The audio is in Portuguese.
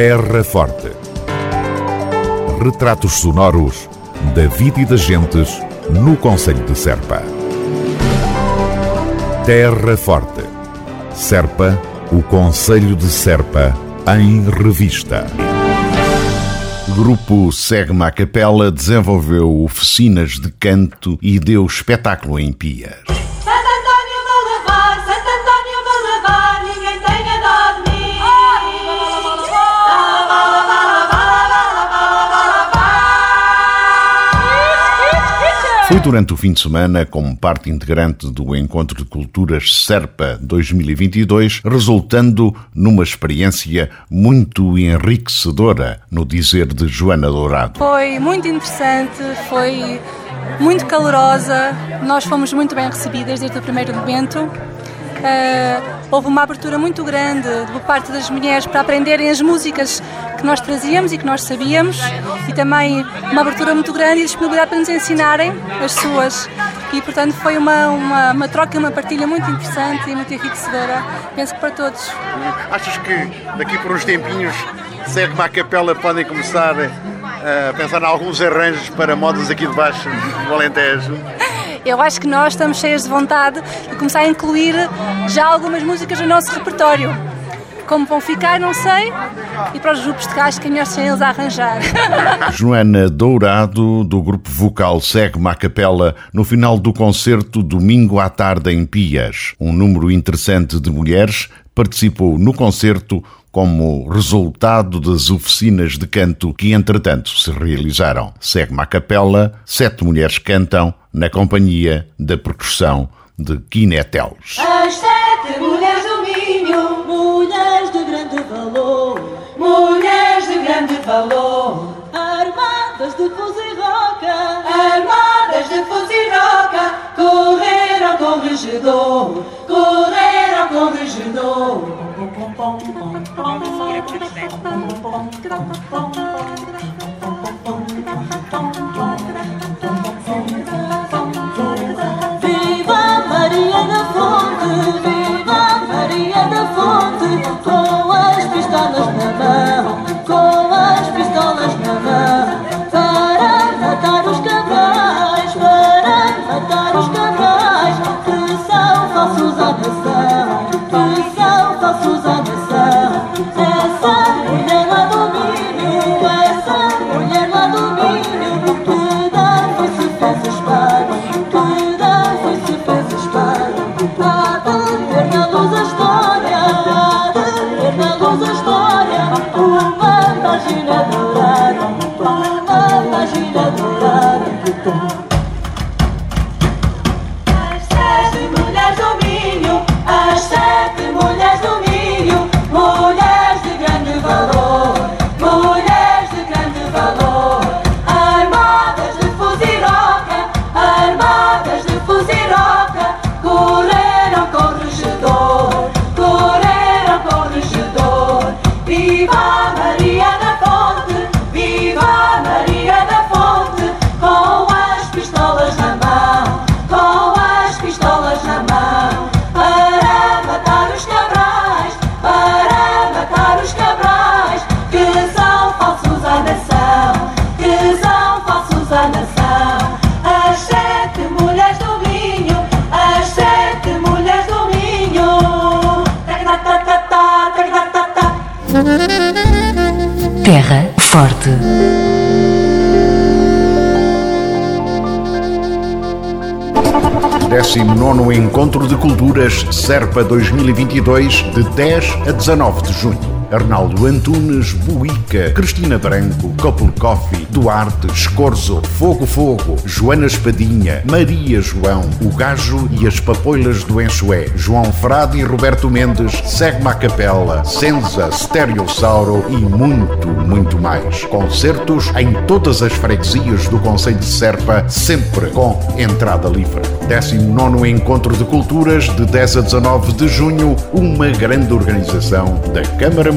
Terra Forte. Retratos sonoros da vida e das gentes no Conselho de Serpa. Terra Forte. Serpa, o Conselho de Serpa, em revista. Grupo Segma Capela desenvolveu oficinas de canto e deu espetáculo em Pias. Foi durante o fim de semana, como parte integrante do Encontro de Culturas Serpa 2022, resultando numa experiência muito enriquecedora, no dizer de Joana Dourado. Foi muito interessante, foi muito calorosa, nós fomos muito bem recebidas desde o primeiro momento. Uh, houve uma abertura muito grande por parte das mulheres para aprenderem as músicas que nós trazíamos e que nós sabíamos e também uma abertura muito grande e disponibilidade para nos ensinarem as suas e portanto foi uma, uma, uma troca, uma partilha muito interessante e muito enriquecedora, penso que para todos. Achas que daqui por uns tempinhos, segue uma capela, podem começar a pensar em alguns arranjos para modas aqui de baixo do Alentejo? Eu acho que nós estamos cheios de vontade de começar a incluir já algumas músicas no nosso repertório. Como vão ficar, não sei. E para os grupos de caixa, quem melhor eles a arranjar. Joana Dourado, do grupo vocal Segue a Capela, no final do concerto, domingo à tarde em Pias. Um número interessante de mulheres participou no concerto como resultado das oficinas de canto que, entretanto, se realizaram. Segue a capela, sete mulheres cantam na companhia da percussão de Quinetelos. As sete mulheres do Minho, mulheres de grande valor, mulheres de grande valor, armadas de fuzil roca, armadas de fuzil roca, correram com o regedor, correram com o regedor. Falsos à nação. Essa mulher lá do Minho, essa mulher lá do Minho, que dá foi se fez espada, dá foi se fez espada. De ver na luz a história, de ver na luz a história, uma página dourada, Terra Forte. 19 Encontro de Culturas Serpa 2022, de 10 a 19 de junho. Arnaldo Antunes, Buica, Cristina Branco, Couple Coffee, Duarte, Escorzo, Fogo Fogo, Joana Espadinha, Maria João, O Gajo e as Papoilas do Enxué, João Frade e Roberto Mendes, Segma Capela, Senza, Stereossauro e muito, muito mais. Concertos em todas as freguesias do Conselho de Serpa, sempre com entrada livre. 19 Encontro de Culturas, de 10 a 19 de junho, uma grande organização da Câmara